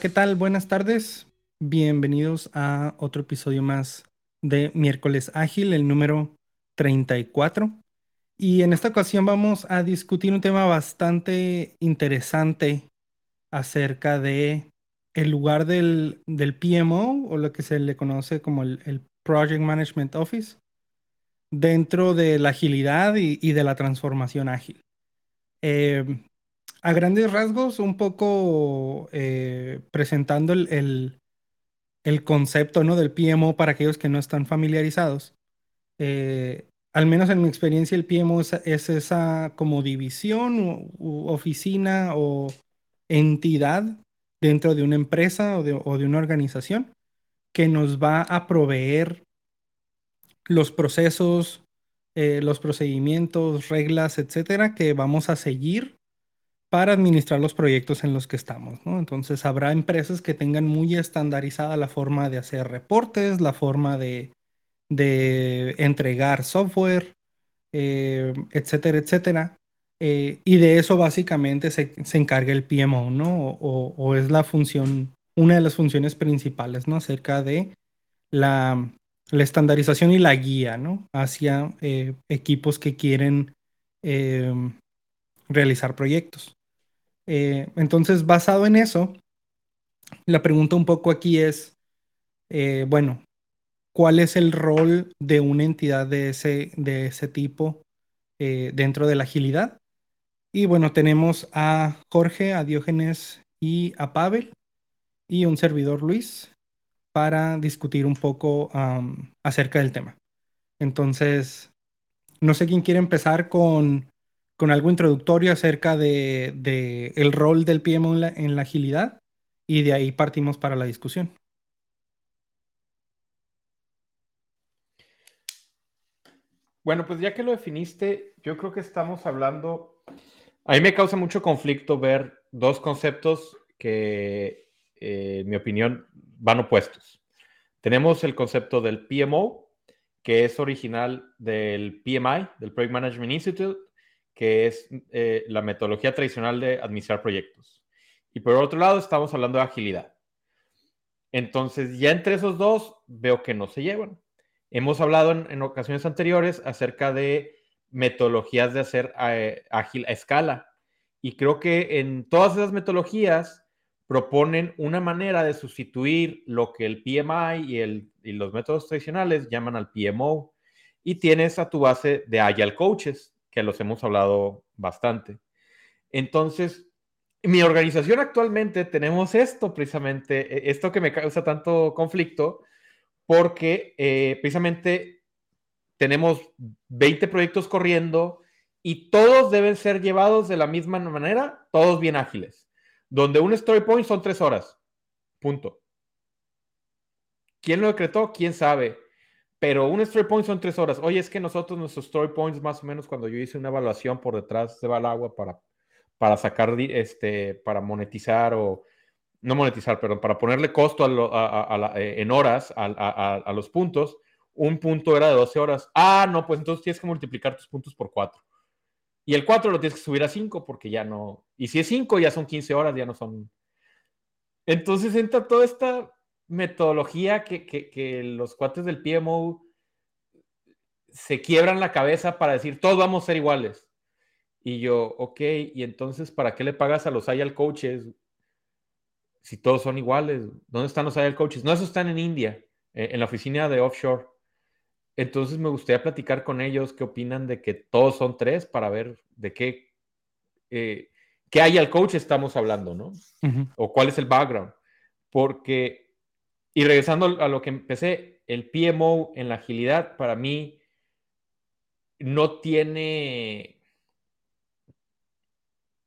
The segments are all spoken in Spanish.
¿qué tal? Buenas tardes. Bienvenidos a otro episodio más de Miércoles Ágil, el número 34. Y en esta ocasión vamos a discutir un tema bastante interesante acerca de el lugar del, PMO o lo que se le conoce como el, Project Management Office dentro de la agilidad y, de la transformación ágil. Eh, a grandes rasgos, un poco eh, presentando el, concepto ¿no? del PMO para aquellos que no están familiarizados. Eh, al menos en mi experiencia, el PMO es, esa como división oficina o entidad dentro de una empresa o de, una organización que nos va a proveer los procesos, eh, los procedimientos, reglas, etcétera, que vamos a seguir para administrar los proyectos en los que estamos. Entonces habrá empresas que tengan muy estandarizada la forma de hacer reportes, la forma de, entregar software, eh, etcétera, etcétera. Eh, y de eso básicamente se, encarga el PMO, ¿no? O, es la función, una de las funciones principales, ¿no? Acerca de la, estandarización y la guía, ¿no? Hacia eh, equipos que quieren realizar proyectos. Eh, entonces, basado en eso, la pregunta un poco aquí es, eh, bueno, ¿cuál es el rol de una entidad de ese, de ese tipo eh, dentro de la agilidad? Y bueno, tenemos a Jorge, a Diógenes y a Pavel y un servidor Luis para discutir un poco acerca del tema. Entonces, no sé quién quiere empezar con con algo introductorio acerca de, el rol del PMO en la, agilidad y de ahí partimos para la discusión. Bueno, pues ya que lo definiste, yo creo que estamos hablando, a mí me causa mucho conflicto ver dos conceptos que, eh, en mi opinión, van opuestos. Tenemos el concepto del PMO, que es original del PMI, del Project Management Institute, que es eh, la metodología tradicional de administrar proyectos. Y por otro lado, estamos hablando de agilidad. Entonces, ya entre esos dos, veo que no se llevan. Hemos hablado en, ocasiones anteriores acerca de metodologías de hacer eh, ágil a escala. Y creo que en todas esas metodologías proponen una manera de sustituir lo que el PMI y, el, y los métodos tradicionales llaman al PMO. Y tienes a tu base de Agile Coaches, los hemos hablado bastante. Entonces, mi organización actualmente tenemos esto precisamente, e, esto que me causa tanto conflicto, porque eh, precisamente tenemos 20 proyectos corriendo y todos deben ser llevados de la misma manera, todos bien ágiles, donde un story point son tres horas, punto. ¿Quién lo decretó? ¿Quién sabe? Pero un story point son tres horas. Oye, es que nosotros, nuestros story points, más o menos, cuando yo hice una evaluación por detrás, se va el agua para, para sacar, este, para monetizar o, no monetizar, perdón, para ponerle costo a eh, en horas a, los puntos, un punto era de 12 horas. Ah, no, pues entonces tienes que multiplicar tus puntos por 4. Y el 4 lo tienes que subir a 5 porque ya no. Y si es 5, ya son 15 horas, ya no son. Entonces entra toda esta metodología que, los cuates del PMO se quiebran la cabeza para decir, todos vamos a ser iguales. Y yo, ok, y entonces, ¿para qué le pagas a los IAL coaches si todos son iguales? ¿Dónde están los IAL coaches? No, esos están en India, eh, en la oficina de offshore. Entonces me gustaría platicar con ellos qué opinan de que todos son tres para ver de qué, eh, qué hay al coach estamos hablando, ¿no? O cuál es el background. Porque, y regresando a lo que empecé, el PMO en la agilidad para mí no tiene,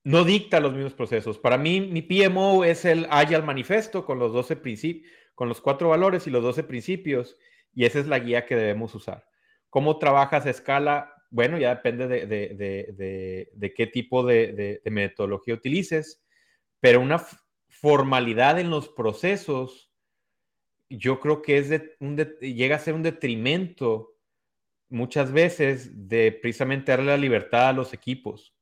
no dicta los mismos procesos. Para mí, mi PMO es el Agile Manifesto con los 12 principios, con los cuatro valores y los 12 principios, y esa es la guía que debemos usar. ¿Cómo trabajas a escala? Bueno, ya depende de, qué tipo de, metodología utilices, pero una formalidad en los procesos, yo creo que es un llega a ser un detrimento muchas veces de precisamente darle la libertad a los equipos.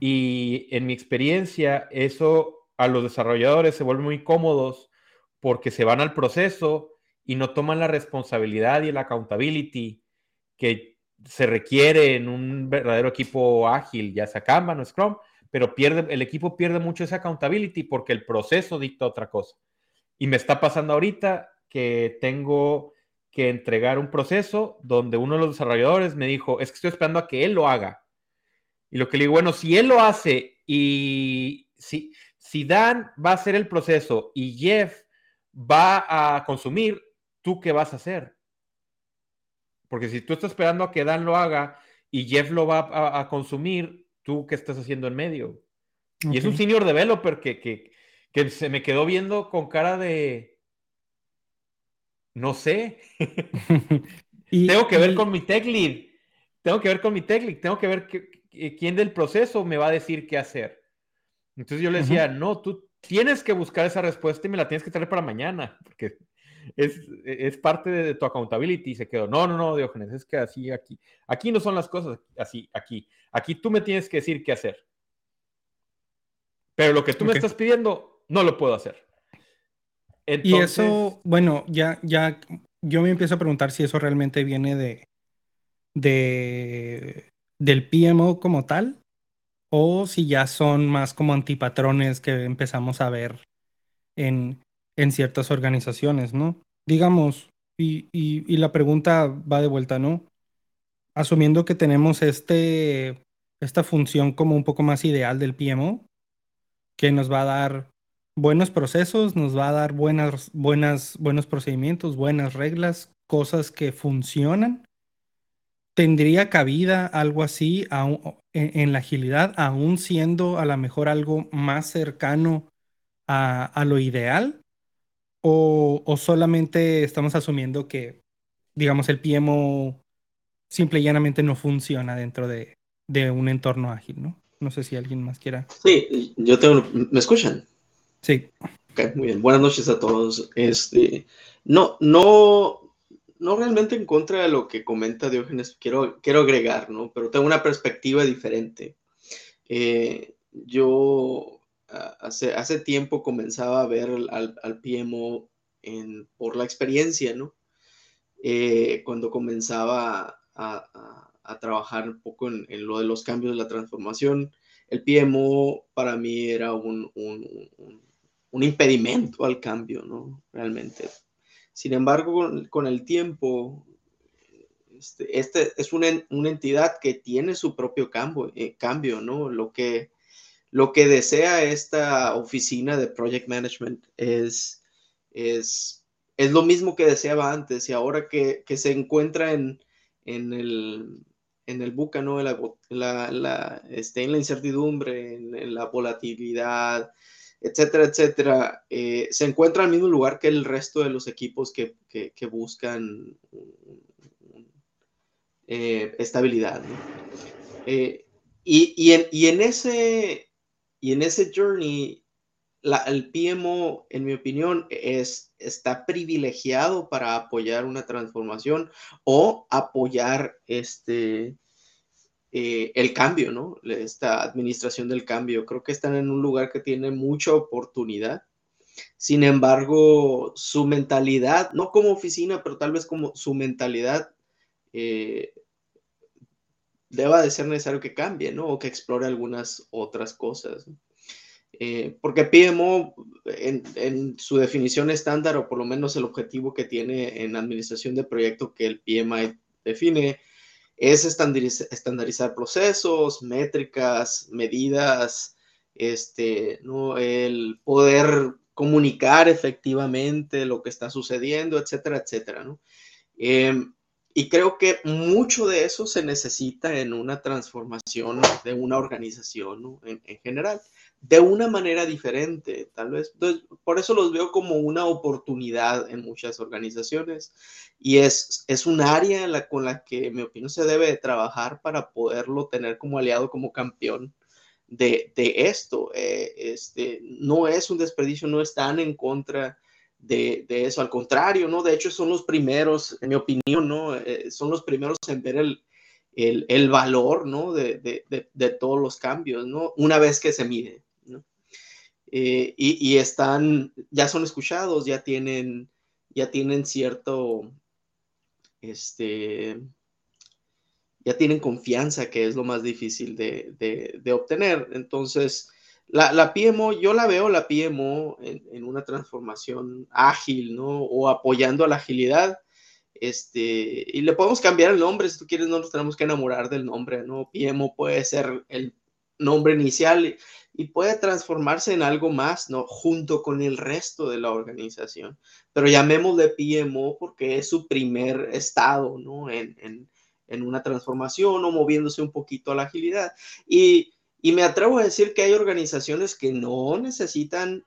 Y en mi experiencia, eso a los desarrolladores se vuelve muy cómodos porque se van al proceso y no toman la responsabilidad y la accountability que se requiere en un verdadero equipo ágil, ya sea Kanban o Scrum, pero pierde, el equipo pierde mucho esa accountability porque el proceso dicta otra cosa. Y me está pasando ahorita que tengo que entregar un proceso donde uno de los desarrolladores me dijo, es que estoy esperando a que él lo haga. Y lo que le digo, bueno, si él lo hace y si, si Dan va a hacer el proceso y Jeff va a consumir, ¿tú qué vas a hacer? Porque si tú estás esperando a que Dan lo haga y Jeff lo va a, consumir, ¿tú qué estás haciendo en medio? Y es un senior developer que, que, que se me quedó viendo con cara de, no sé. tengo que ver con mi tech lead. Tengo que ver con mi tech lead. Tengo que ver quién del proceso me va a decir qué hacer. Entonces yo le decía, no, tú tienes que buscar esa respuesta y me la tienes que traer para mañana, porque es, parte de, tu accountability. Y se quedó, no, no, no, Diógenes, es que así aquí. Aquí no son las cosas así, aquí. Aquí tú me tienes que decir qué hacer. Pero lo que tú me estás pidiendo, no lo puedo hacer y eso, bueno, ya, ya, yo me empiezo a preguntar si eso realmente viene de, de del PMO como tal, o si ya son más como antipatrones que empezamos a ver en, en ciertas organizaciones, ¿no? Digamos, y, y, la pregunta va de vuelta, ¿no? Asumiendo que tenemos este, esta función como un poco más ideal del PMO, que nos va a dar buenos procesos, nos va a dar buenas, buenas, buenos procedimientos, buenas reglas, cosas que funcionan. ¿Tendría cabida algo así en, la agilidad, aún siendo a lo mejor algo más cercano a, lo ideal? O, solamente estamos asumiendo que, digamos, el PMO simple y llanamente no funciona dentro de, de un entorno ágil, ¿no? No sé si alguien más quiera. Sí, yo tengo, ¿me escuchan? Sí. muy bien. Buenas noches a todos. Este, no, no, no realmente en contra de lo que comenta Diógenes, quiero, quiero agregar, ¿no? Pero tengo una perspectiva diferente. Eh, yo hace, hace tiempo comenzaba a ver al, PMO en, por la experiencia, ¿no? Eh, cuando comenzaba a, trabajar un poco en, lo de los cambios de la transformación, el PMO para mí era un, un impedimento al cambio, ¿no? Realmente. Sin embargo, con, el tiempo, este, este es una, entidad que tiene su propio cambio, eh, cambio ¿no? Lo que, lo que desea esta oficina de Project Management es, es, es lo mismo que deseaba antes y ahora que, se encuentra en, en el, en el ¿no? La, la, este, en la incertidumbre, en la volatilidad, etcétera, etcétera, eh, se encuentra al mismo lugar que el resto de los equipos que, buscan eh, estabilidad. Eh, y, en, ese, y en ese journey, el PMO, en mi opinión, es, está privilegiado para apoyar una transformación o apoyar este, eh, el cambio, ¿no? Esta administración del cambio. Creo que están en un lugar que tiene mucha oportunidad. Sin embargo, su mentalidad, no como oficina, pero tal vez como su mentalidad, eh, deba de ser necesario que cambie, ¿no? O que explore algunas otras cosas. Eh, porque PMO, en, su definición estándar, o por lo menos el objetivo que tiene en administración de proyecto que el PMI define, es estandarizar procesos, métricas, medidas, este, ¿no? el poder comunicar efectivamente lo que está sucediendo, etcétera, etcétera. ¿no? Em, y creo que mucho de eso se necesita en una transformación de una organización en, general, de una manera diferente, tal vez. por eso los veo como una oportunidad en muchas organizaciones y es, es un área con la que, en mi opinión, se debe trabajar para poderlo tener como aliado, como campeón de, esto. Eh, este, no es un desperdicio, no están en contra de, eso, al contrario, ¿no? De hecho, son los primeros, en mi opinión, ¿no? Eh, son los primeros en ver el, el, valor, ¿no? De, de, todos los cambios, ¿no? Una vez que se mide. Eh, y, están, ya son escuchados, ya tienen, ya tienen cierto, este, ya tienen confianza, que es lo más difícil de, de obtener. Entonces, la, la, PMO, yo la veo la PMO en, una transformación ágil, ¿no? O apoyando a la agilidad. Este, y le podemos cambiar el nombre, si tú quieres, no nos tenemos que enamorar del nombre, ¿no? PMO puede ser el nombre inicial y, puede transformarse en algo más, ¿no? Junto con el resto de la organización. Pero llamémosle PMO porque es su primer estado, ¿no? En, en, en una transformación o moviéndose un poquito a la agilidad. Y y me atrevo a decir que hay organizaciones que no necesitan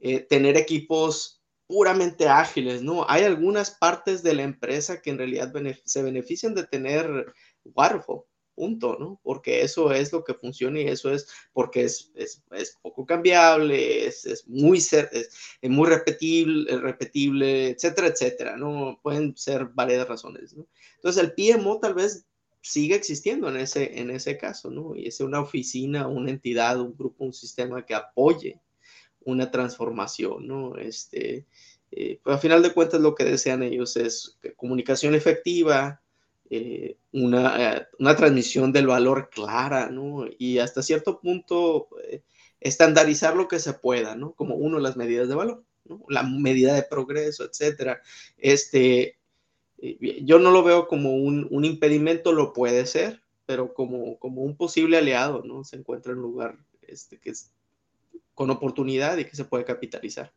eh, tener equipos puramente ágiles, ¿no? Hay algunas partes de la empresa que en realidad se benefician de tener waterfall, punto, ¿no? Porque eso es lo que funciona y eso es porque es, es, es poco cambiable, es, es muy, es, muy repetible, repetible, etcétera, etcétera, ¿no? Pueden ser varias razones, ¿no? Entonces el PMO tal vez sigue existiendo en ese, en ese caso, ¿no? Y es una oficina, una entidad, un grupo, un sistema que apoye una transformación, ¿no? Este, eh, pues a final de cuentas lo que desean ellos es comunicación efectiva, eh, una, eh, una, transmisión del valor clara, ¿no? Y hasta cierto punto estandarizar lo que se pueda, ¿no? Como uno, las medidas de valor, ¿no? La medida de progreso, etcétera. Este, yo no lo veo como un, impedimento, lo puede ser, pero como, como un posible aliado, ¿no? Se encuentra en un lugar este, que es con oportunidad y que se puede capitalizar,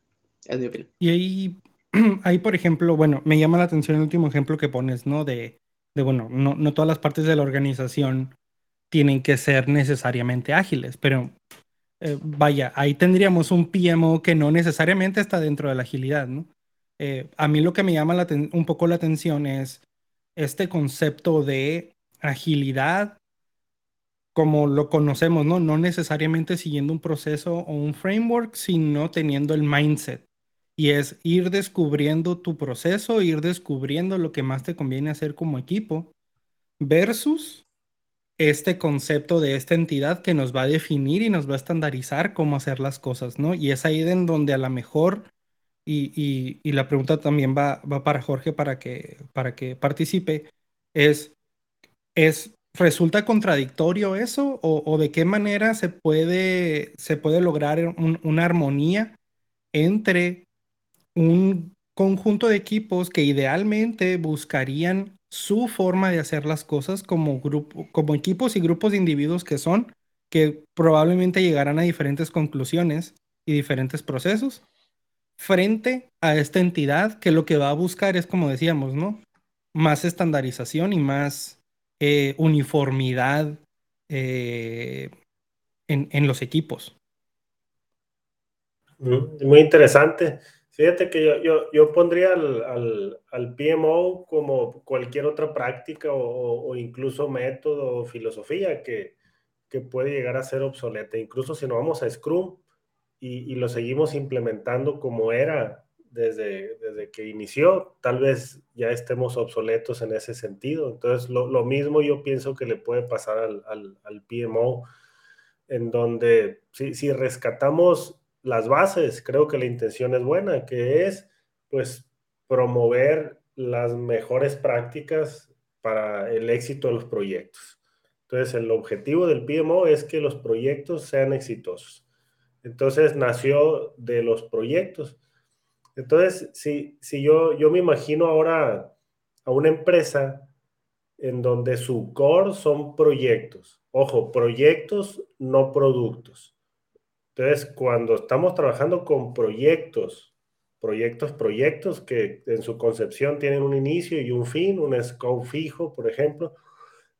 es mi opinión. Y ahí, ahí, por ejemplo, bueno, me llama la atención el último ejemplo que pones, ¿no? De, de bueno, no, no todas las partes de la organización tienen que ser necesariamente ágiles, pero eh, vaya, ahí tendríamos un PMO que no necesariamente está dentro de la agilidad, ¿no? Eh, a mí lo que me llama un poco la atención es este concepto de agilidad como lo conocemos, ¿no? No necesariamente siguiendo un proceso o un framework, sino teniendo el mindset. Y es ir descubriendo tu proceso, ir descubriendo lo que más te conviene hacer como equipo, versus este concepto de esta entidad que nos va a definir y nos va a estandarizar cómo hacer las cosas, ¿no? Y es ahí en donde a lo mejor y, la pregunta también va, va para Jorge para que, para que participe, es, es, ¿resulta contradictorio eso o, de qué manera se puede, se puede lograr una armonía entre un conjunto de equipos que idealmente buscarían su forma de hacer las cosas como, grupo, como equipos y grupos de individuos que son, que probablemente llegarán a diferentes conclusiones y diferentes procesos, frente a esta entidad que lo que va a buscar es, como decíamos, ¿no? Más estandarización y más eh, uniformidad eh, en, los equipos. Mm, muy interesante. Fíjate que yo, pondría al, PMO como cualquier otra práctica o, incluso método o filosofía que, que, puede llegar a ser obsoleta. Incluso si no vamos a Scrum, y, lo seguimos implementando como era desde, desde que inició, tal vez ya estemos obsoletos en ese sentido. Entonces, lo, lo mismo yo pienso que le puede pasar al, al, al PMO, en donde si, si, rescatamos las bases, creo que la intención es buena, que es pues promover las mejores prácticas para el éxito de los proyectos. Entonces, el objetivo del PMO es que los proyectos sean exitosos. Entonces, nació de los proyectos. Entonces, si, si yo, yo me imagino ahora a una empresa en donde su core son proyectos. Ojo, proyectos, no productos. Entonces, cuando estamos trabajando con proyectos, proyectos, proyectos que en su concepción tienen un inicio y un fin, un scope fijo, por ejemplo,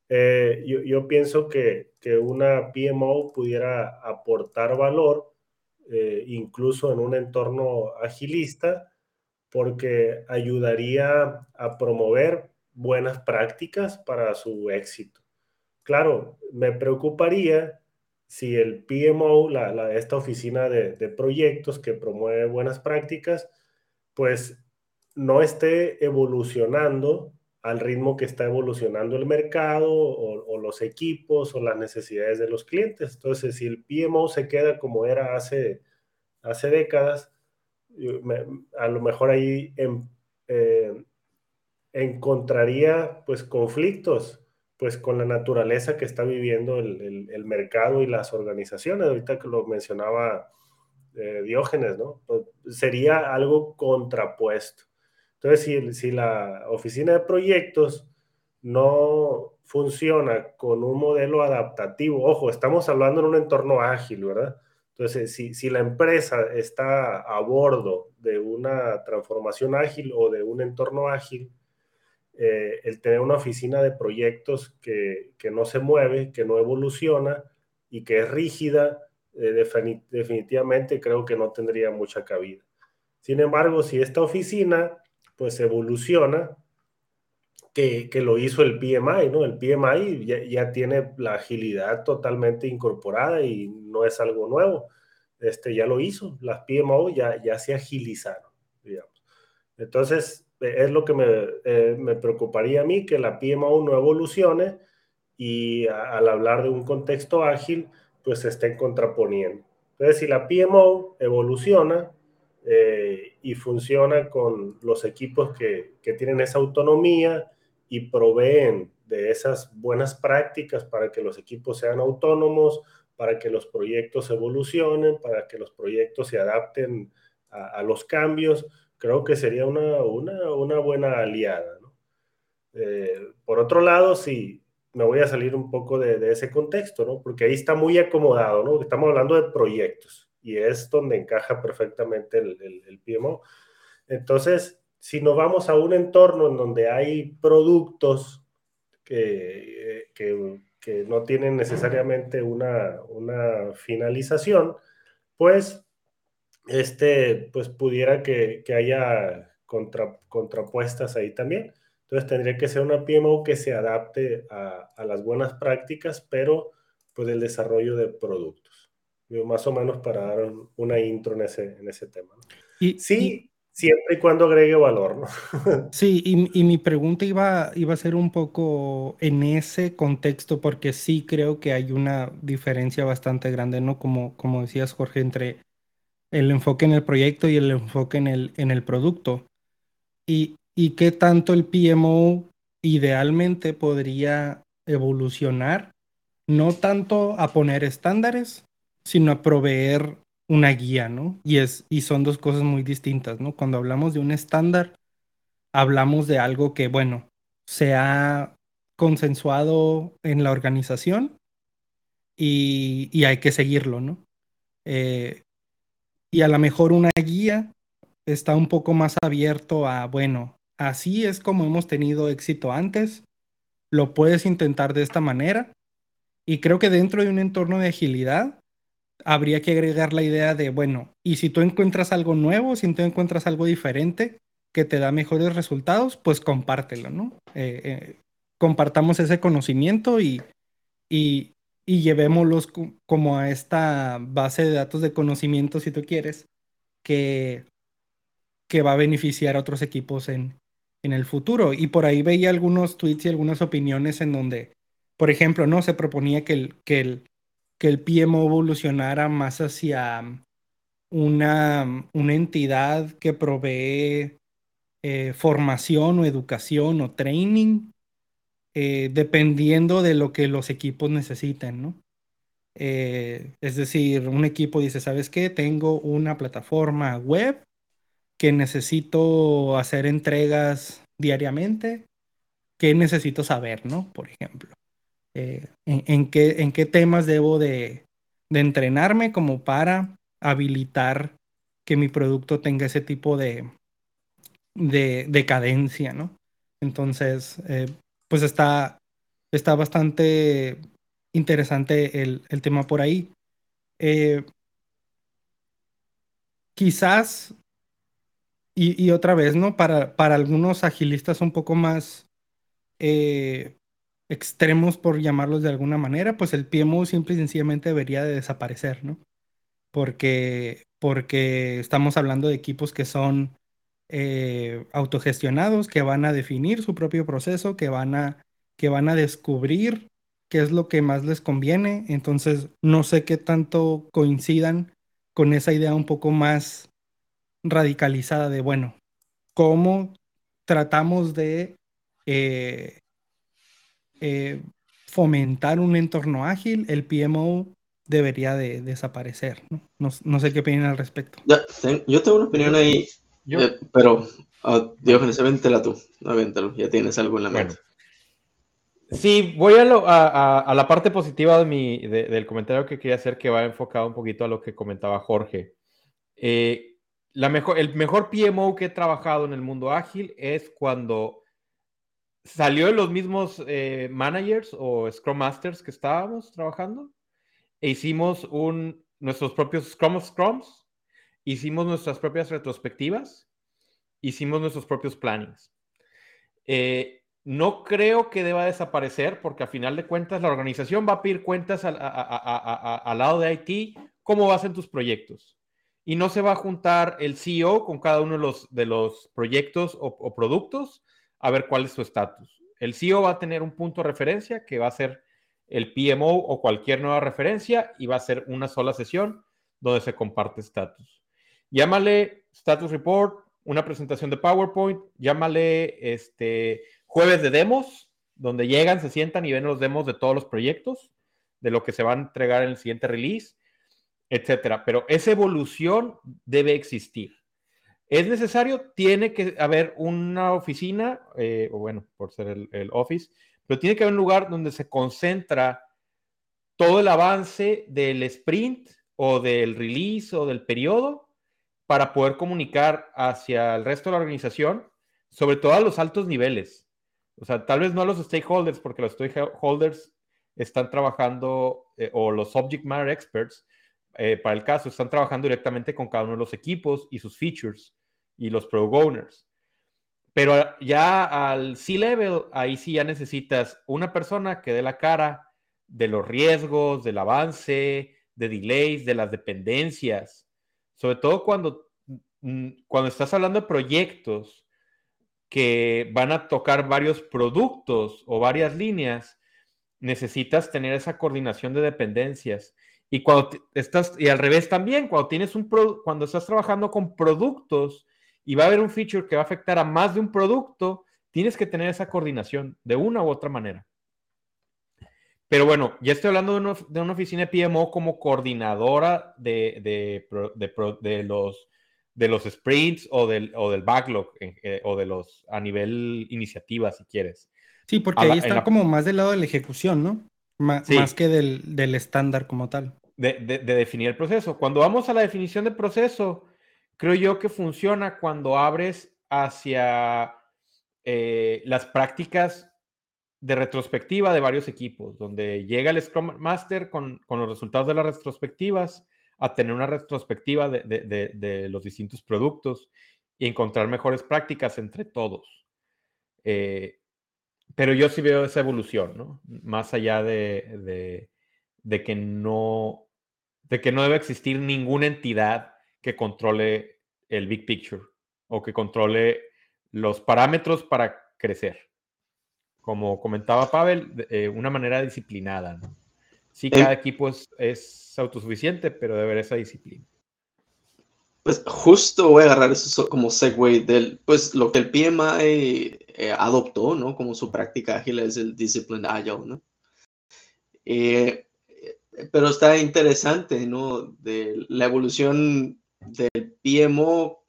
eh, yo, pienso que, que, una PMO pudiera aportar valor, eh, incluso en un entorno agilista, porque ayudaría a promover buenas prácticas para su éxito. Claro, me preocuparía si el PMO, esta oficina de, proyectos que promueve buenas prácticas, pues no esté evolucionando al ritmo que está evolucionando el mercado o, los equipos o las necesidades de los clientes. Entonces, si el PMO se queda como era hace, hace décadas, a lo mejor ahí em, eh, encontraría pues conflictos pues con la naturaleza que está viviendo el, mercado y las organizaciones. Ahorita que lo mencionaba eh, Diógenes, ¿no? Pues, sería algo contrapuesto. Entonces, si, si la oficina de proyectos no funciona con un modelo adaptativo, ojo, estamos hablando en un entorno ágil, ¿verdad? Entonces, si, si, la empresa está a bordo de una transformación ágil o de un entorno ágil, eh, el tener una oficina de proyectos que, no se mueve, que no evoluciona y que es rígida, eh, definitivamente creo que no tendría mucha cabida. Sin embargo, si esta oficina pues evoluciona, que, lo hizo el PMI, ¿no? El PMI ya, tiene la agilidad totalmente incorporada y no es algo nuevo. Este ya lo hizo, las PMO ya, ya se agilizaron, digamos. Entonces, es lo que eh, me, preocuparía a mí, que la PMO no evolucione y al hablar de un contexto ágil, pues se estén contraponiendo. Entonces, si la PMO evoluciona eh, y funciona con los equipos que, que tienen esa autonomía y proveen de esas buenas prácticas para que los equipos sean autónomos, para que los proyectos evolucionen, para que los proyectos se adapten a los cambios, creo que sería una, una, buena aliada. Eh, por otro lado, sí, me voy a salir un poco de, ese contexto, ¿no? porque ahí está muy acomodado, ¿no? estamos hablando de proyectos y es donde encaja perfectamente el, el, PMO. Entonces, si nos vamos a un entorno en donde hay productos que, que, que no tienen necesariamente una, una finalización, pues este, pues pudiera que, haya contrapuestas ahí también. Entonces tendría que ser una PMO que se adapte a, las buenas prácticas, pero pues el desarrollo de productos. Más o menos para dar una intro en ese, en ese tema. Y, sí, siempre y cuando agregue valor, ¿no? sí, y, mi pregunta iba, iba a ser un poco en ese contexto, porque sí creo que hay una diferencia bastante grande, ¿no? Como, como decías, Jorge, entre el enfoque en el proyecto y el enfoque en el, en el producto. Y, y qué tanto el PMO idealmente podría evolucionar, no tanto a poner estándares, sino a proveer una guía, ¿no? Y, es, y son dos cosas muy distintas, ¿no? Cuando hablamos de un estándar, hablamos de algo que, bueno, se ha consensuado en la organización y, y hay que seguirlo, ¿no? Eh, y a lo mejor una guía está un poco más abierto a, bueno, así es como hemos tenido éxito antes, lo puedes intentar de esta manera. Y creo que dentro de un entorno de agilidad habría que agregar la idea de, bueno, y si tú encuentras algo nuevo, si tú encuentras algo diferente que te da mejores resultados, pues compártelo, ¿no? Eh, eh, compartamos ese conocimiento y, y, y llevémoslos como a esta base de datos de conocimiento, si tú quieres, que, que va a beneficiar a otros equipos en, en el futuro. Y por ahí veía algunos tweets y algunas opiniones en donde, por ejemplo, no se proponía que el, que el, que el PMO evolucionara más hacia una, una entidad que provee eh, formación o educación o training eh, dependiendo de lo que los equipos necesiten, ¿no? Eh, es decir, un equipo dice, ¿sabes qué? Tengo una plataforma web que necesito hacer entregas diariamente. ¿Qué necesito saber, no? Por ejemplo, eh, en, qué, ¿en qué temas debo de, entrenarme como para habilitar que mi producto tenga ese tipo de, de, cadencia, ¿no? Entonces, eh, pues está, está bastante interesante el, tema por ahí. Eh, quizás, y, otra vez, ¿no? Para, para algunos agilistas un poco más eh, extremos, por llamarlos de alguna manera, pues el PMO simple y sencillamente debería de desaparecer, ¿no? Porque, porque estamos hablando de equipos que son eh, autogestionados, que van a definir su propio proceso, que van a, que van a descubrir qué es lo que más les conviene. Entonces, no sé qué tanto coincidan con esa idea un poco más radicalizada de, bueno, cómo tratamos de eh, eh, fomentar un entorno ágil, el PMO debería de desaparecer. No, sé qué opinan al respecto. yo tengo una opinión ahí, eh, pero uh, Diógenes, avéntela tú, avéntalo, ya tienes algo en la mente. Sí, voy a, la parte positiva de mi, del comentario que quería hacer que va enfocado un poquito a lo que comentaba Jorge. Eh, la mejor, el mejor PMO que he trabajado en el mundo ágil es cuando salió de los mismos eh, managers o Scrum Masters que estábamos trabajando e hicimos un, nuestros propios Scrum of Scrums, hicimos nuestras propias retrospectivas, hicimos nuestros propios plannings. Eh, no creo que deba desaparecer porque a final de cuentas la organización va a pedir cuentas al, lado de IT cómo vas en tus proyectos. Y no se va a juntar el CEO con cada uno de los, de los proyectos o, productos a ver cuál es su estatus. El CEO va a tener un punto de referencia que va a ser el PMO o cualquier nueva referencia y va a ser una sola sesión donde se comparte estatus. Llámale status report, una presentación de PowerPoint, llámale este, jueves de demos, donde llegan, se sientan y ven los demos de todos los proyectos, de lo que se va a entregar en el siguiente release, etcétera. Pero esa evolución debe existir. Es necesario, tiene que haber una oficina, eh, o bueno, por ser el, el office, pero tiene que haber un lugar donde se concentra todo el avance del sprint o del release o del periodo para poder comunicar hacia el resto de la organización, sobre todo a los altos niveles. O sea, tal vez no los stakeholders, porque los stakeholders están trabajando, eh, o los subject matter experts, eh, para el caso, están trabajando directamente con cada uno de los equipos y sus features y los product owners. Pero ya al C-level, ahí sí ya necesitas una persona que dé la cara de los riesgos, del avance, de delays, de las dependencias. Sobre todo cuando, mm, cuando estás hablando de proyectos que van a tocar varios productos o varias líneas, necesitas tener esa coordinación de dependencias. Y cuando estás, y al revés también, cuando tienes un cuando estás trabajando con productos y va a haber un feature que va a afectar a más de un producto, tienes que tener esa coordinación de una u otra manera. Pero bueno, ya estoy hablando de, una oficina de PMO como coordinadora de, de los de los sprints o del, o del backlog eh, o de los a nivel iniciativa, si quieres. Sí, porque ahí está como más del lado de la ejecución, ¿no? más que del, estándar como tal. De, definir el proceso. Cuando vamos a la definición de proceso, creo yo que funciona cuando abres hacia eh, las prácticas de retrospectiva de varios equipos, donde llega el Scrum Master con, con los resultados de las retrospectivas a tener una retrospectiva de, los distintos productos y encontrar mejores prácticas entre todos. Eh, pero yo sí veo esa evolución, ¿no? Más allá de, que no, de que no debe existir ninguna entidad que controle el big picture o que controle los parámetros para crecer. Como comentaba Pavel, de una manera disciplinada, ¿no? Sí, cada equipo es, autosuficiente, pero debe haber esa disciplina. Pues justo voy a agarrar eso como segue del, pues lo que el PMI eh, adoptó, ¿no? Como su práctica ágil es el Discipline Agile, ¿no? Eh, pero está interesante, ¿no? De la evolución del PMO.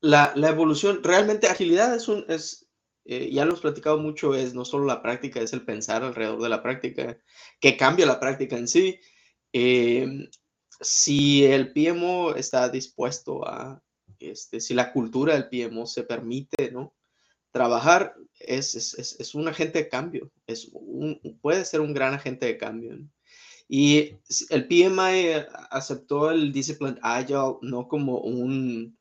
La, la evolución, realmente agilidad es un, es, eh, ya lo hemos platicado mucho, es no solo la práctica, es el pensar alrededor de la práctica, que cambia la práctica en sí. Eh, si el PMO está dispuesto a, este, si la cultura del PMO se permite, ¿no? Trabajar es, es, es, un agente de cambio, es un, puede ser un gran agente de cambio. Y el PMI aceptó el Discipline Agile no como un,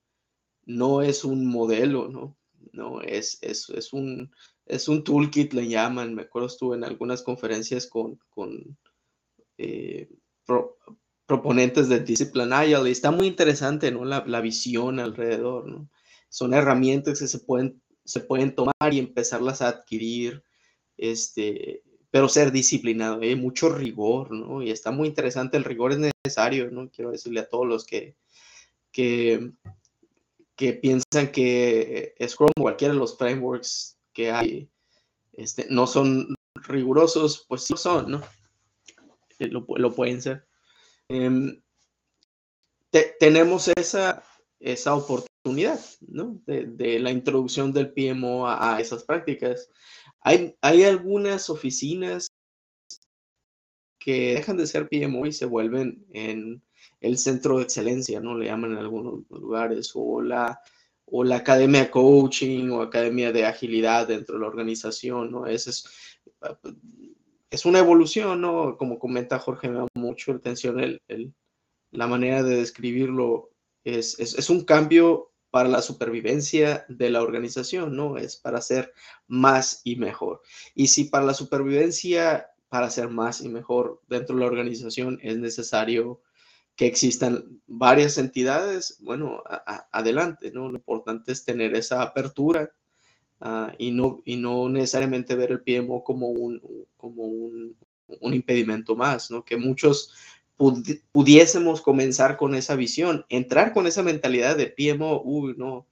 no es un modelo, ¿no? No, es, es, es un, es un toolkit, le llaman. Me acuerdo, estuve en algunas conferencias con, con eh, proponentes de Discipline Agile y está muy interesante, ¿no? La, la, visión alrededor, ¿no? Son herramientas que se pueden, se pueden tomar y empezarlas a adquirir, este, pero ser disciplinado, hay ¿eh? mucho rigor, ¿no? Y está muy interesante, el rigor es necesario, ¿no? Quiero decirle a todos los que, que, que piensan que Scrum o cualquiera de los frameworks que hay este, no son rigurosos, pues sí lo son, ¿no? Eh, lo, lo pueden ser. Em, tenemos esa, esa oportunidad, ¿no? De, la introducción del PMO a, esas prácticas. Hay, hay, algunas oficinas que dejan de ser PMO y se vuelven en el centro de excelencia, ¿no? Le llaman en algunos lugares, o la, o la academia de coaching o academia de agilidad dentro de la organización, ¿no? Ese es, es una evolución, ¿no? Como comenta Jorge, me da mucho atención el, el, la manera de describirlo. Es, es, es, un cambio para la supervivencia de la organización, ¿no? Es para ser más y mejor. Y si para la supervivencia, para ser más y mejor dentro de la organización es necesario que existan varias entidades, bueno, adelante, ¿no? Lo importante es tener esa apertura Ah, y, no, y no necesariamente ver el PMO como un, como un, impedimento más, ¿no? Que muchos pudiésemos comenzar con esa visión, entrar con esa mentalidad de PMO, uy, no,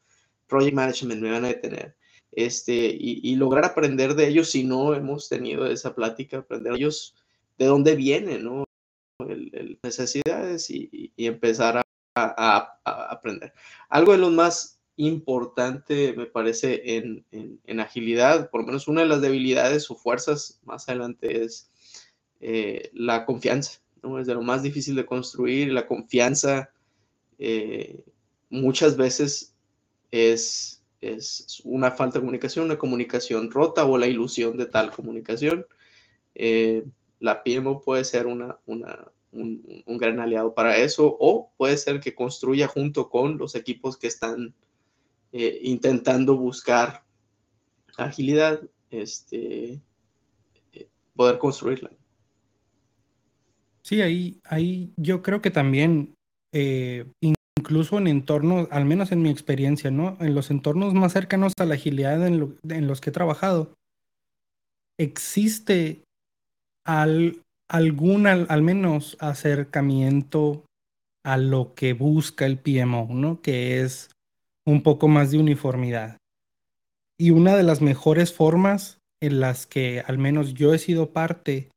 Project Management me van a detener, este, y, y lograr aprender de ellos si no hemos tenido esa plática, aprender de ellos de dónde vienen, ¿no? El, necesidades y, empezar a, aprender. Algo de los más importante, me parece, en, en, agilidad. Por lo menos una de las debilidades o fuerzas más adelante es eh, la confianza. ¿no? Es de lo más difícil de construir. La confianza eh, muchas veces es, es una falta de comunicación, una comunicación rota o la ilusión de tal comunicación. Eh, la PMO puede ser una, un, un, gran aliado para eso o puede ser que construya junto con los equipos que están eh, intentando buscar agilidad, este, eh, poder construirla. Sí, ahí, ahí yo creo que también, eh, incluso en entornos, al menos en mi experiencia, ¿no? En los entornos más cercanos a la agilidad en los que he trabajado, existe al, algún, al, al, menos, acercamiento a lo que busca el PMO, ¿no? Que es un poco más de uniformidad. Y una de las mejores formas en las que al menos yo he sido parte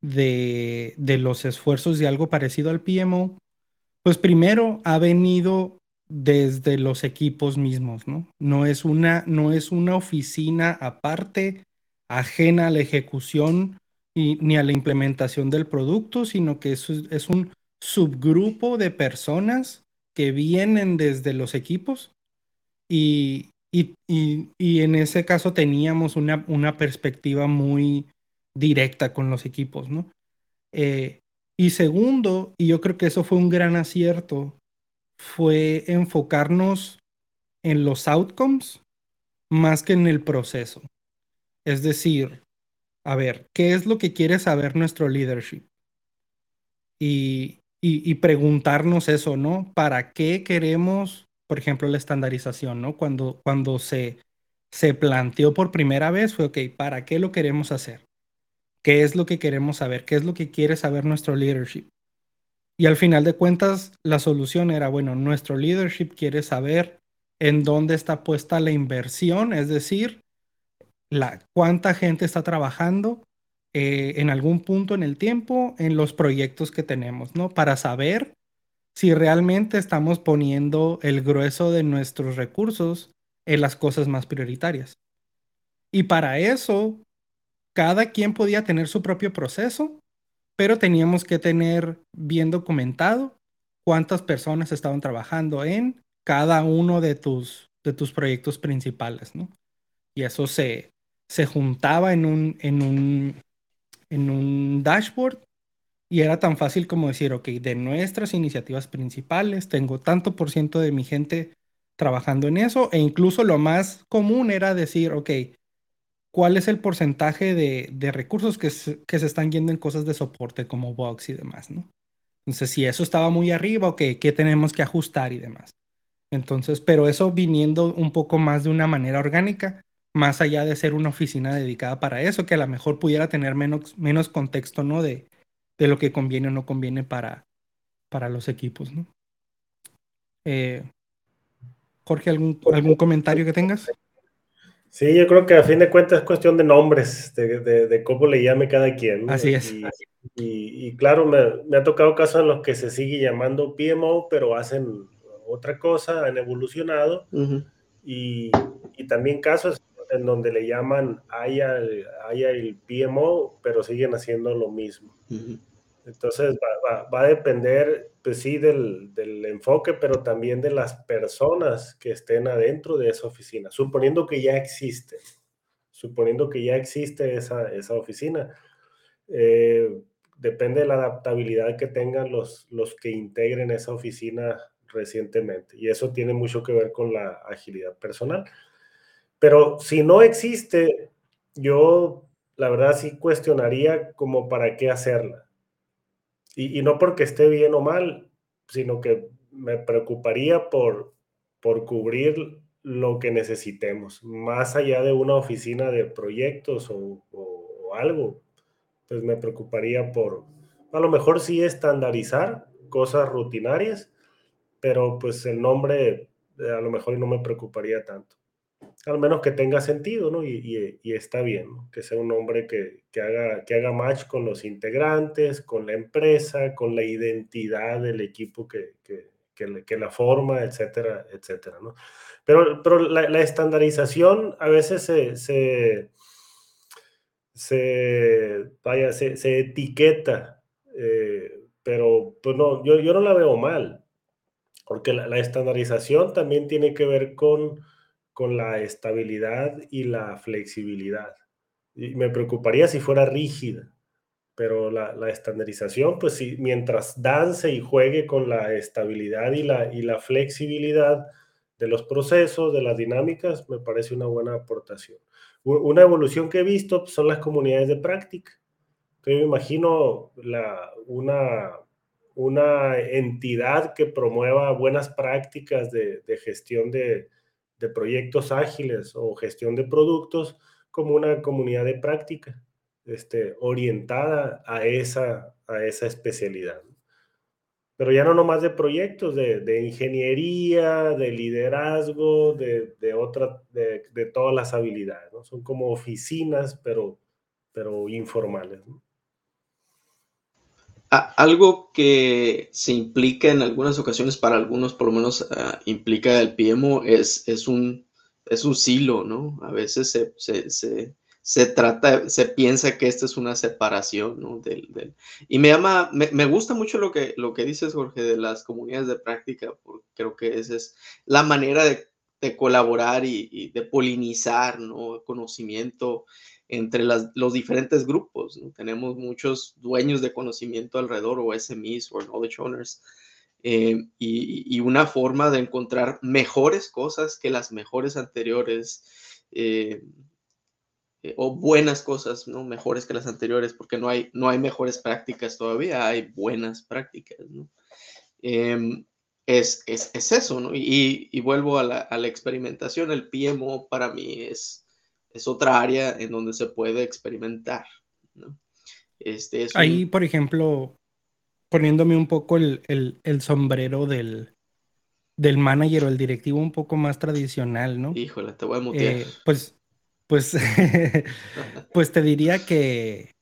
de, de los esfuerzos de algo parecido al PMO, pues primero ha venido desde los equipos mismos, ¿no? No es una, no es una oficina aparte, ajena a la ejecución y, ni a la implementación del producto, sino que es, es un subgrupo de personas que vienen desde los equipos y, y, y, en ese caso teníamos una, una, perspectiva muy directa con los equipos, ¿no? Eh, y segundo, y yo creo que eso fue un gran acierto, fue enfocarnos en los outcomes más que en el proceso. Es decir, a ver, ¿qué es lo que quiere saber nuestro leadership? Y, y, preguntarnos eso, ¿no? ¿Para qué queremos por ejemplo, la estandarización, ¿no? Cuando, cuando se, se planteó por primera vez fue, ok, ¿para qué lo queremos hacer? ¿Qué es lo que queremos saber? ¿Qué es lo que quiere saber nuestro leadership? Y al final de cuentas, la solución era, bueno, nuestro leadership quiere saber en dónde está puesta la inversión, es decir, la, cuánta gente está trabajando eh, en algún punto en el tiempo en los proyectos que tenemos, ¿no? Para saber si realmente estamos poniendo el grueso de nuestros recursos en las cosas más prioritarias. Y para eso, cada quien podía tener su propio proceso, pero teníamos que tener bien documentado cuántas personas estaban trabajando en cada uno de tus, de tus proyectos principales, ¿no? Y eso se, se juntaba en un, en, un, en un dashboard y era tan fácil como decir, ok, de nuestras iniciativas principales tengo tanto por ciento de mi gente trabajando en eso e incluso lo más común era decir, ok, ¿cuál es el porcentaje de, de recursos que se, que se, están yendo en cosas de soporte como Box y demás, ¿no? Entonces, si eso estaba muy arriba, ok, ¿qué tenemos que ajustar y demás? Entonces, pero eso viniendo un poco más de una manera orgánica, más allá de ser una oficina dedicada para eso, que a lo mejor pudiera tener menos, menos contexto, ¿no? De, de lo que conviene o no conviene para, para los equipos, ¿no? Eh, Jorge, ¿algún, ¿algún comentario que tengas? Sí, yo creo que a fin de cuentas es cuestión de nombres, de, de, de cómo le llame cada quien. ¿no? Así es. Y, y, y claro, me, me, ha tocado casos en los que se sigue llamando PMO, pero hacen otra cosa, han evolucionado. Uh -huh. y, y, también casos en donde le llaman haya el PMO, pero siguen haciendo lo mismo. Uh -huh. Entonces va, va, va, a depender, pues sí, del, del, enfoque, pero también de las personas que estén adentro de esa oficina, suponiendo que ya existe, suponiendo que ya existe esa, esa oficina. Eh, depende de la adaptabilidad que tengan los, los que integren esa oficina recientemente. Y eso tiene mucho que ver con la agilidad personal. Pero si no existe, yo la verdad sí cuestionaría como para qué hacerla. Y, no porque esté bien o mal, sino que me preocuparía por, por cubrir lo que necesitemos, más allá de una oficina de proyectos o, o, o algo, pues me preocuparía por, a lo mejor sí estandarizar cosas rutinarias, pero pues el nombre a lo mejor no me preocuparía tanto. Al menos que tenga sentido, ¿no? Y, está bien, ¿no? que sea un nombre que, que, haga, que haga match con los integrantes, con la empresa, con la identidad del equipo que, que, que la forma, etcétera, etcétera, ¿no? Pero, pero la, estandarización a veces se, se, vaya, se etiqueta, eh, pero pues no, yo, yo no la veo mal porque la, la, estandarización también tiene que ver con, con la estabilidad y la flexibilidad. Y me preocuparía si fuera rígida, pero la, estandarización, pues mientras dance y juegue con la estabilidad y la, y la flexibilidad de los procesos, de las dinámicas, me parece una buena aportación. Una evolución que he visto pues, son las comunidades de práctica. Yo me imagino la, una una entidad que promueva buenas prácticas de gestión de, de, proyectos ágiles o gestión de productos como una comunidad de práctica este, orientada a esa, a esa especialidad. Pero ya no nomás de proyectos, de, de ingeniería, de liderazgo, de, de, otra, de, de todas las habilidades. ¿no? Son como oficinas, pero, pero informales. Algo que se implica en algunas ocasiones, para algunos por lo menos uh, implica el PMO, es, es, un, es un silo, ¿no? A veces se, se, se, se, trata, se piensa que esta es una separación, ¿no? Del, del... Y me llama, me, me, gusta mucho lo que, lo que dices, Jorge, de las comunidades de práctica, porque creo que esa es la manera de, de colaborar y, y, de polinizar, ¿no? Conocimiento entre los diferentes grupos. Tenemos muchos dueños de conocimiento alrededor o SMEs o knowledge owners. Eh, y, una forma de encontrar mejores cosas que las mejores anteriores eh, eh, o buenas cosas, ¿no? Mejores que las anteriores, porque no hay, no hay mejores prácticas todavía, hay buenas prácticas. Eh, es, es, es, eso. Y, vuelvo a la, experimentación, el PMO para mí es, es otra área en donde se puede experimentar. ¿no? Este es Ahí, un... por ejemplo, poniéndome un poco el, sombrero del, del manager o el directivo un poco más tradicional, ¿no? Híjole, te voy a mutear. Eh, pues, pues, pues te diría que,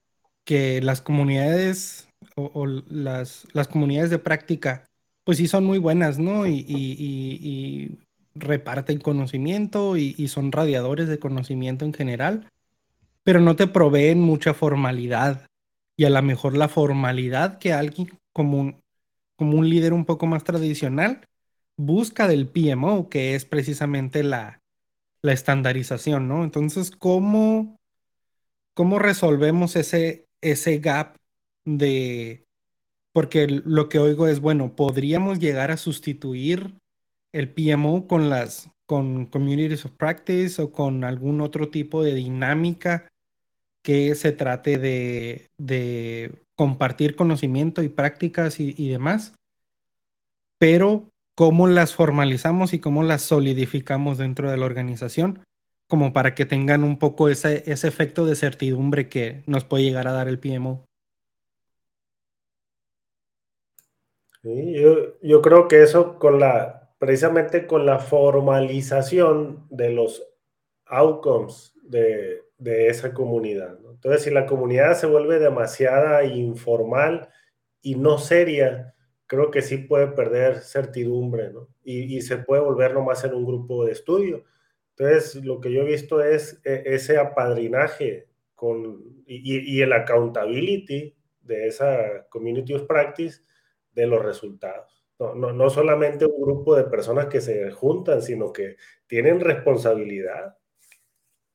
que las comunidades o, las, las, comunidades de práctica, pues sí son muy buenas, ¿no? Y, reparten conocimiento y, son radiadores de conocimiento en general, pero no te proveen mucha formalidad. Y a lo mejor la formalidad que alguien como un, como un líder un poco más tradicional busca del PMO, que es precisamente la, la estandarización, ¿no? Entonces, ¿cómo, cómo resolvemos ese, ese gap de... Porque lo que oigo es, bueno, podríamos llegar a sustituir el PMO con las con communities of practice o con algún otro tipo de dinámica que se trate de, de compartir conocimiento y prácticas y, demás, pero cómo las formalizamos y cómo las solidificamos dentro de la organización, como para que tengan un poco ese, ese efecto de certidumbre que nos puede llegar a dar el PMO. yo, creo que eso con la, precisamente con la formalización de los outcomes de, esa comunidad. Entonces, si la comunidad se vuelve demasiada informal y no seria, creo que sí puede perder certidumbre, ¿no? Y, se puede volver nomás en un grupo de estudio. Entonces, lo que yo he visto es e, ese apadrinaje con, y el accountability de esa community of practice de los resultados. No, no, no, solamente un grupo de personas que se juntan, sino que tienen responsabilidad.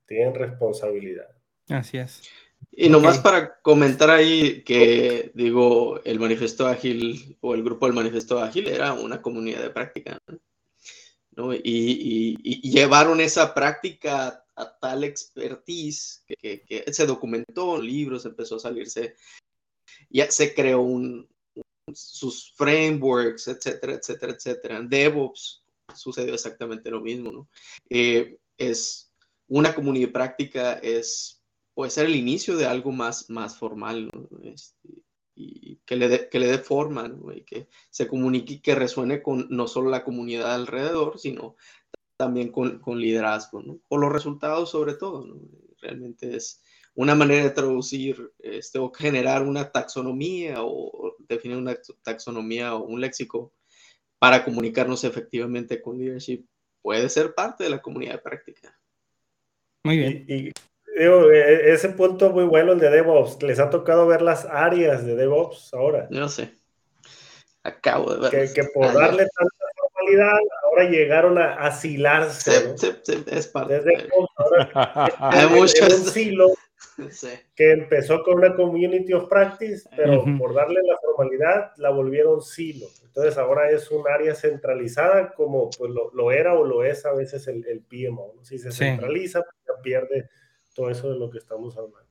Tienen responsabilidad. Así es. Y nomás para comentar ahí que, digo, el Manifiesto Ágil o el grupo del Manifiesto Ágil era una comunidad de práctica, ¿no? Y, llevaron esa práctica a tal expertise que, que, se documentó en libros, empezó a salirse, ya se creó un, sus frameworks, etcétera, etcétera, etcétera. En DevOps sucedió exactamente lo mismo, ¿no? Eh, es una comunidad práctica es puede ser el inicio de algo más, más formal, este, y que le dé que le dé forma, ¿no? y que se comunique y que resuene con no solo la comunidad alrededor, sino también con, con liderazgo, ¿no? O los resultados sobre todo, ¿no? Realmente es, una manera de traducir este, o generar una taxonomía o definir una taxonomía o un léxico para comunicarnos efectivamente con leadership puede ser parte de la comunidad de práctica. Muy bien. Y, e, ese punto muy bueno el de DevOps. ¿Les ha tocado ver las áreas de DevOps ahora? No sé. Acabo de ver. Que, por darle tanta formalidad, ahora llegaron a asilarse. Sí, sí, es parte. Desde Hay muchos. que empezó con una community of practice, pero por darle la formalidad la volvieron silo. Entonces ahora es un área centralizada como pues, lo, era o lo es a veces el, el PMO. Si se centraliza, pues, ya pierde todo eso de lo que estamos hablando.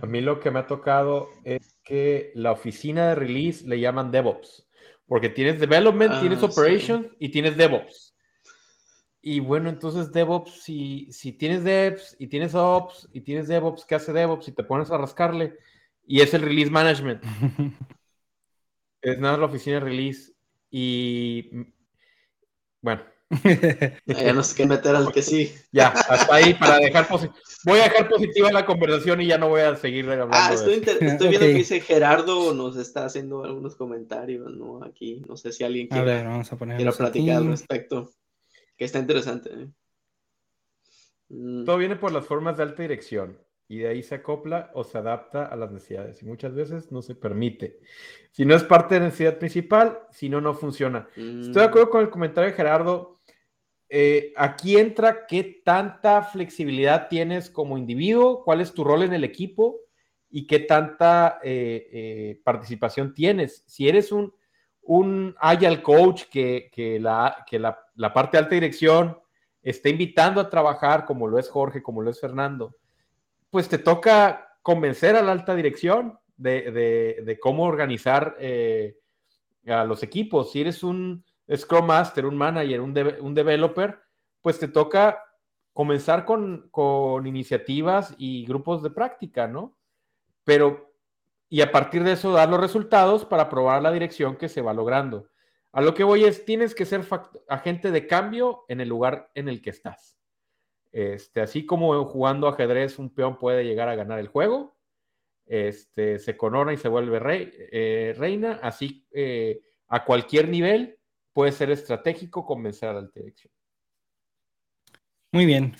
a mí lo que me ha tocado es que la oficina de release le llaman DevOps, porque tienes development, tienes ah, operations y tienes DevOps. Y bueno, entonces DevOps, si, si tienes Devs y tienes Ops y tienes DevOps, ¿qué hace DevOps? Y te pones a rascarle. Y es el release management. es nada la oficina de release. Y bueno. ya no sé qué meter al que sí. Ya, hasta ahí para dejar Voy a dejar positiva la conversación y ya no voy a seguir hablando. Ah, estoy, estoy viendo que dice Gerardo nos está haciendo algunos comentarios, ¿no? Aquí, no sé si alguien quiere, quiera platicar al respecto está interesante. ¿eh? Mm. Todo viene por las formas de alta dirección y de ahí se acopla o se adapta a las necesidades y muchas veces no se permite. Si no es parte de la necesidad principal, si no, no funciona. Estoy de acuerdo con el comentario de Gerardo. Eh, aquí entra qué tanta flexibilidad tienes como individuo, cuál es tu rol en el equipo y qué tanta eh, participación tienes. Si eres un, un agile coach que, la, que la, parte de alta dirección está invitando a trabajar, como lo es Jorge, como lo es Fernando, pues te toca convencer a la alta dirección de, cómo organizar eh, a los equipos. Si eres un Scrum Master, un manager, un, un developer, pues te toca comenzar con, con, iniciativas y grupos de práctica, ¿no? Pero y a partir de eso dar los resultados para probar la dirección que se va logrando. A lo que voy es, tienes que ser agente de cambio en el lugar en el que estás. Este, así como jugando ajedrez un peón puede llegar a ganar el juego, este, se corona y se vuelve rey, eh, reina, así eh, a cualquier nivel puede ser estratégico convencer a la dirección. Muy bien.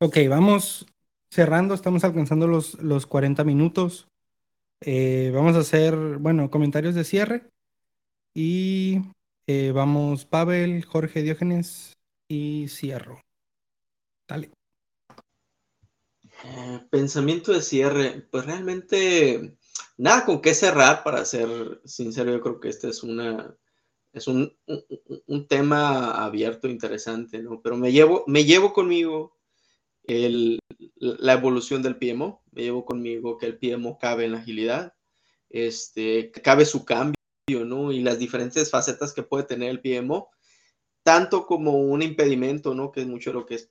Ok, vamos cerrando, estamos alcanzando los, los 40 minutos. Eh, vamos a hacer, bueno, comentarios de cierre. Y eh, vamos, Pavel, Jorge Diógenes y cierro. Dale. Eh, pensamiento de cierre. Pues realmente nada con qué cerrar, para ser sincero. Yo creo que este es una. Es un, un, tema abierto, interesante, ¿no? Pero me llevo, me llevo conmigo el, la evolución del PMO, me llevo conmigo que el PMO cabe en la agilidad, este, cabe su cambio, ¿no? Y las diferentes facetas que puede tener el PMO, tanto como un impedimento, ¿no? Que es mucho lo que es,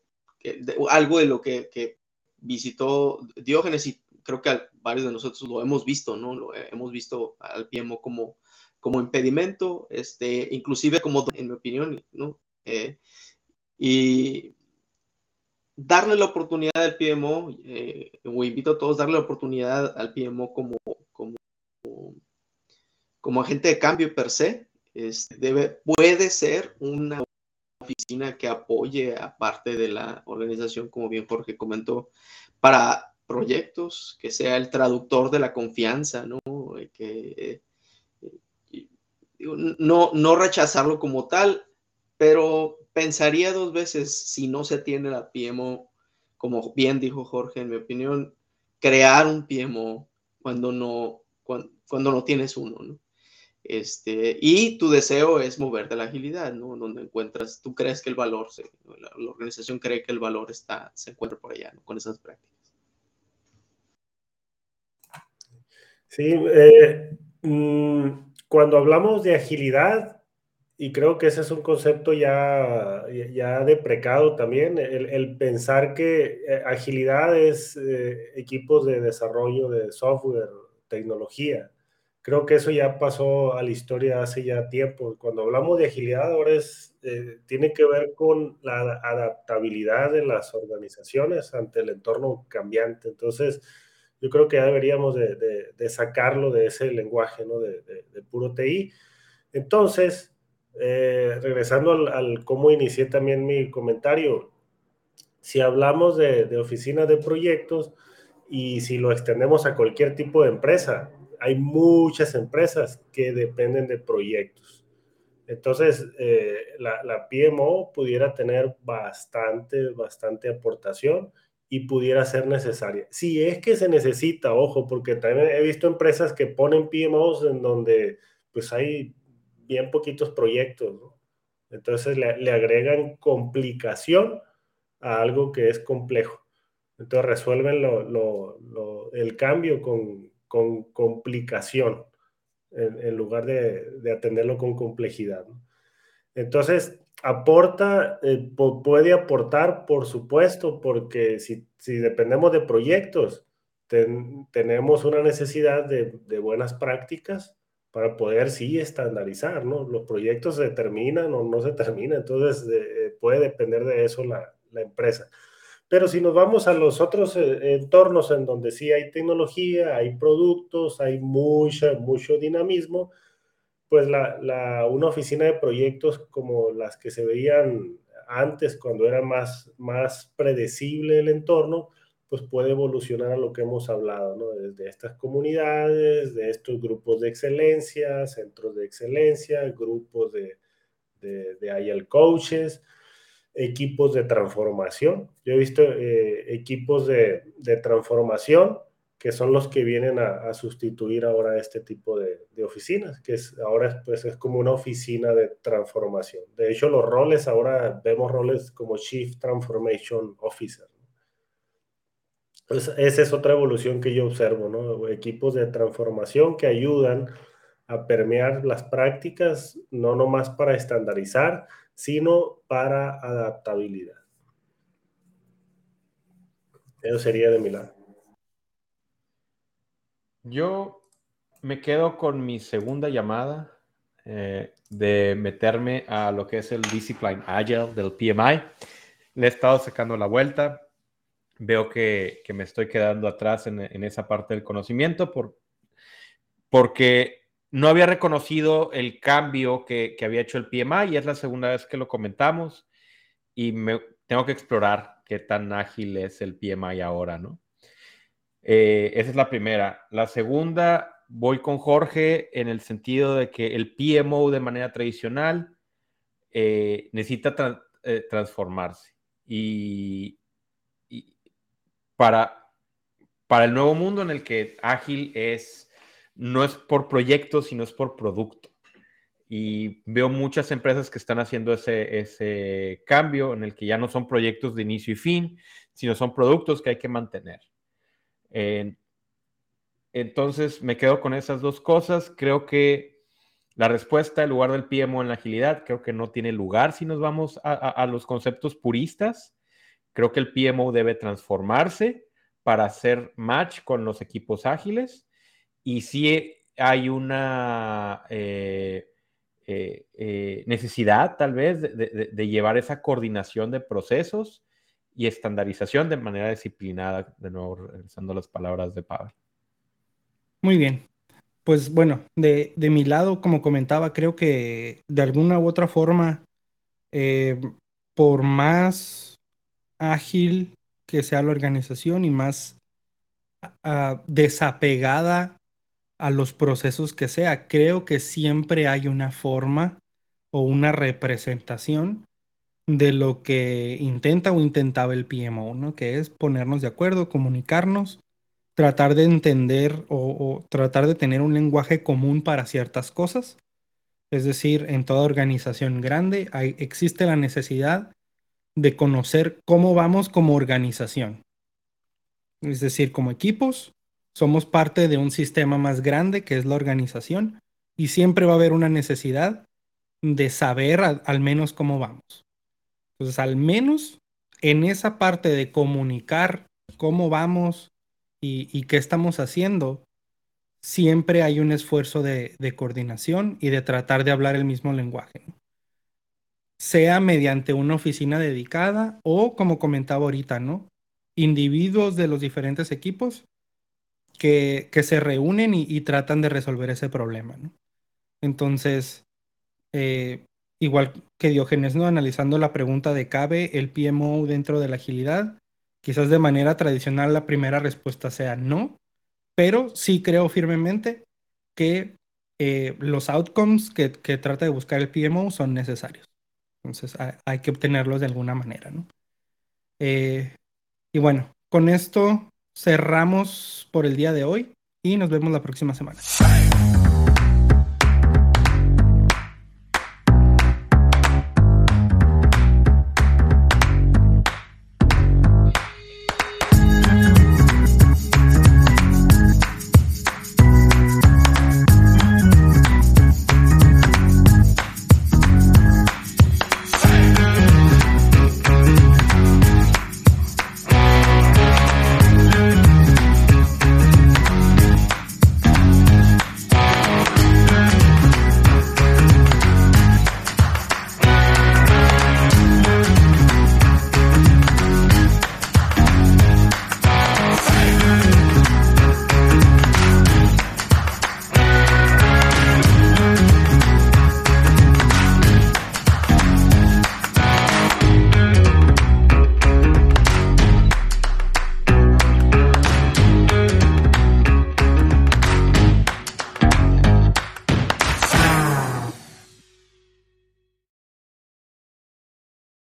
algo de lo que, que, visitó Diógenes y creo que varios de nosotros lo hemos visto, ¿no? Lo hemos visto al PMO como, como impedimento, este, inclusive como, en mi opinión, ¿no? Eh, y darle la oportunidad al PMO, eh, o invito a todos a darle la oportunidad al PMO como, como, como agente de cambio per se. Este, debe, puede ser una oficina que apoye a parte de la organización, como bien Jorge comentó, para proyectos, que sea el traductor de la confianza, ¿no? Que, eh, no, no rechazarlo como tal, pero pensaría dos veces si no se tiene la PMO, como bien dijo Jorge, en mi opinión, crear un PMO cuando no, cuando, no tienes uno, ¿no? Este, y tu deseo es mover de la agilidad, ¿no? Donde encuentras, tú crees que el valor, se, la, organización cree que el valor está, se encuentra por allá. Con esas prácticas. Sí, eh, mm, cuando hablamos de agilidad, y creo que ese es un concepto ya, ya deprecado también, el, pensar que eh, agilidad es eh, equipos de desarrollo de software, tecnología. Creo que eso ya pasó a la historia hace ya tiempo. Cuando hablamos de agilidad ahora es, eh, tiene que ver con la adaptabilidad de las organizaciones ante el entorno cambiante. Entonces, yo creo que ya deberíamos de, de, sacarlo de ese lenguaje, ¿no? De, de puro TI. Entonces, eh, regresando al, cómo inicié también mi comentario, si hablamos de, de oficinas de proyectos y si lo extendemos a cualquier tipo de empresa, hay muchas empresas que dependen de proyectos. Entonces, eh, la, la, PMO pudiera tener bastante, bastante aportación y pudiera ser necesaria. Si es que se necesita, ojo, porque también he visto empresas que ponen PMOs en donde pues hay bien poquitos proyectos, Entonces le, agregan complicación a algo que es complejo. Entonces resuelven el cambio con, complicación en, lugar de, atenderlo con complejidad. Entonces, aporta, eh, puede aportar, por supuesto, porque si, dependemos de proyectos, tenemos una necesidad de, de buenas prácticas para poder sí estandarizar, ¿no? Los proyectos se terminan o no se terminan, entonces eh, puede depender de eso la, la, empresa. Pero si nos vamos a los otros eh, entornos en donde sí hay tecnología, hay productos, hay mucha, mucho dinamismo, pues la, la, una oficina de proyectos como las que se veían antes, cuando era más, más predecible el entorno, pues puede evolucionar a lo que hemos hablado, ¿no? Desde estas comunidades, de estos grupos de excelencia, centros de excelencia, grupos de, de, de coaches, equipos de transformación. Yo he visto eh, equipos de, de, transformación que son los que vienen a, a sustituir ahora este tipo de, de, oficinas, que es, ahora pues, es como una oficina de transformación. De hecho, los roles, ahora vemos roles como Chief Transformation Officer pues esa es otra evolución que yo observo, ¿no? Equipos de transformación que ayudan a permear las prácticas, no nomás para estandarizar, sino para adaptabilidad. Eso sería de mi lado. Yo me quedo con mi segunda llamada eh, de meterme a lo que es el Discipline Agile del PMI. Le he estado sacando la vuelta. Veo que, que me estoy quedando atrás en, en, esa parte del conocimiento por, porque no había reconocido el cambio que, que, había hecho el PMI y es la segunda vez que lo comentamos y me, tengo que explorar qué tan ágil es el PMI ahora, ¿no? Eh, esa es la primera. La segunda, voy con Jorge en el sentido de que el PMO de manera tradicional eh, necesita tra eh, transformarse. Y, para, para el nuevo mundo en el que ágil es, no es por proyecto, sino es por producto. Y veo muchas empresas que están haciendo ese, ese cambio en el que ya no son proyectos de inicio y fin, sino son productos que hay que mantener. Entonces me quedo con esas dos cosas. Creo que la respuesta, en lugar del PMO en la agilidad, creo que no tiene lugar si nos vamos a, a los conceptos puristas. Creo que el PMO debe transformarse para hacer match con los equipos ágiles. Y si hay una eh, eh, eh, necesidad, tal vez, de, llevar esa coordinación de procesos y estandarización de manera disciplinada, de nuevo regresando las palabras de Pavel. Muy bien. Pues bueno, de, de, mi lado, como comentaba, creo que de alguna u otra forma, eh, por más ágil que sea la organización y más uh, desapegada a los procesos que sea, creo que siempre hay una forma o una representación de lo que intenta o intentaba el PMO, ¿no? Que es ponernos de acuerdo, comunicarnos, tratar de entender o, tratar de tener un lenguaje común para ciertas cosas. Es decir, en toda organización grande existe la necesidad de conocer cómo vamos como organización. Es decir, como equipos, somos parte de un sistema más grande que es la organización y siempre va a haber una necesidad de saber al, menos cómo vamos. Entonces, al menos en esa parte de comunicar cómo vamos y, qué estamos haciendo, siempre hay un esfuerzo de, coordinación y de tratar de hablar el mismo lenguaje. Sea mediante una oficina dedicada o, como comentaba ahorita, ¿no? Individuos de los diferentes equipos que, que se reúnen y, tratan de resolver ese problema, ¿no? Entonces, eh, igual que Diógenes, ¿no? Analizando la pregunta de ¿cabe el PMO dentro de la agilidad? Quizás de manera tradicional la primera respuesta sea no, pero sí creo firmemente que eh, los outcomes que, que, trata de buscar el PMO son necesarios. Entonces hay, que obtenerlos de alguna manera, ¿no? Eh, y bueno, con esto cerramos por el día de hoy y nos vemos la próxima semana.